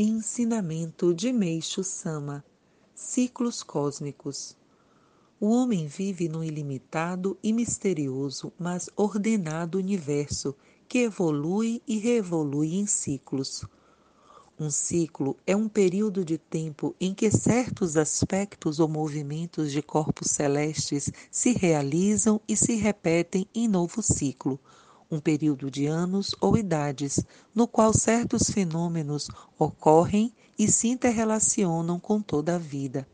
Ensinamento de Meixo Sama Ciclos Cósmicos O homem vive num ilimitado e misterioso, mas ordenado universo que evolui e reevolui em ciclos. Um ciclo é um período de tempo em que certos aspectos ou movimentos de corpos celestes se realizam e se repetem em novo ciclo um período de anos ou idades, no qual certos fenômenos ocorrem e se interrelacionam com toda a vida.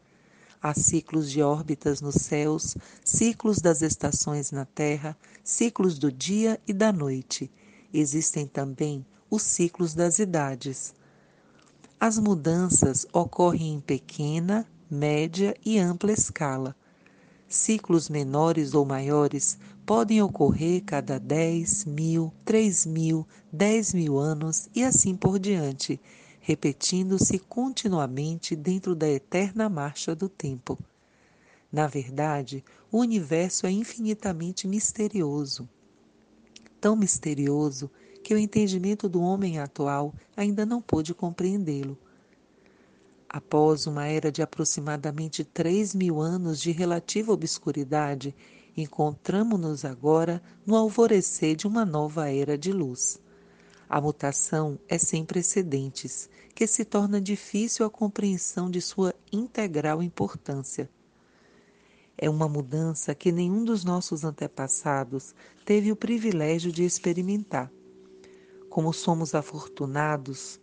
Há ciclos de órbitas nos céus, ciclos das estações na Terra, ciclos do dia e da noite. Existem também os ciclos das idades. As mudanças ocorrem em pequena, média e ampla escala Ciclos menores ou maiores podem ocorrer cada 10 mil, 3 mil, 10 mil anos e assim por diante, repetindo-se continuamente dentro da eterna marcha do tempo. Na verdade, o universo é infinitamente misterioso. Tão misterioso que o entendimento do homem atual ainda não pôde compreendê-lo. Após uma era de aproximadamente 3 mil anos de relativa obscuridade, encontramos-nos agora no alvorecer de uma nova era de luz. A mutação é sem precedentes, que se torna difícil a compreensão de sua integral importância. É uma mudança que nenhum dos nossos antepassados teve o privilégio de experimentar. Como somos afortunados,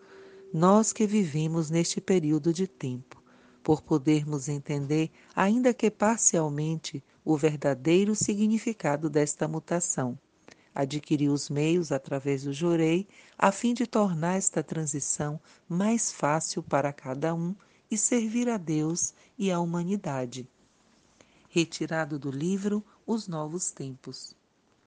nós que vivemos neste período de tempo, por podermos entender, ainda que parcialmente, o verdadeiro significado desta mutação. Adquiri os meios através do Jorei a fim de tornar esta transição mais fácil para cada um e servir a Deus e à humanidade. Retirado do livro Os Novos Tempos.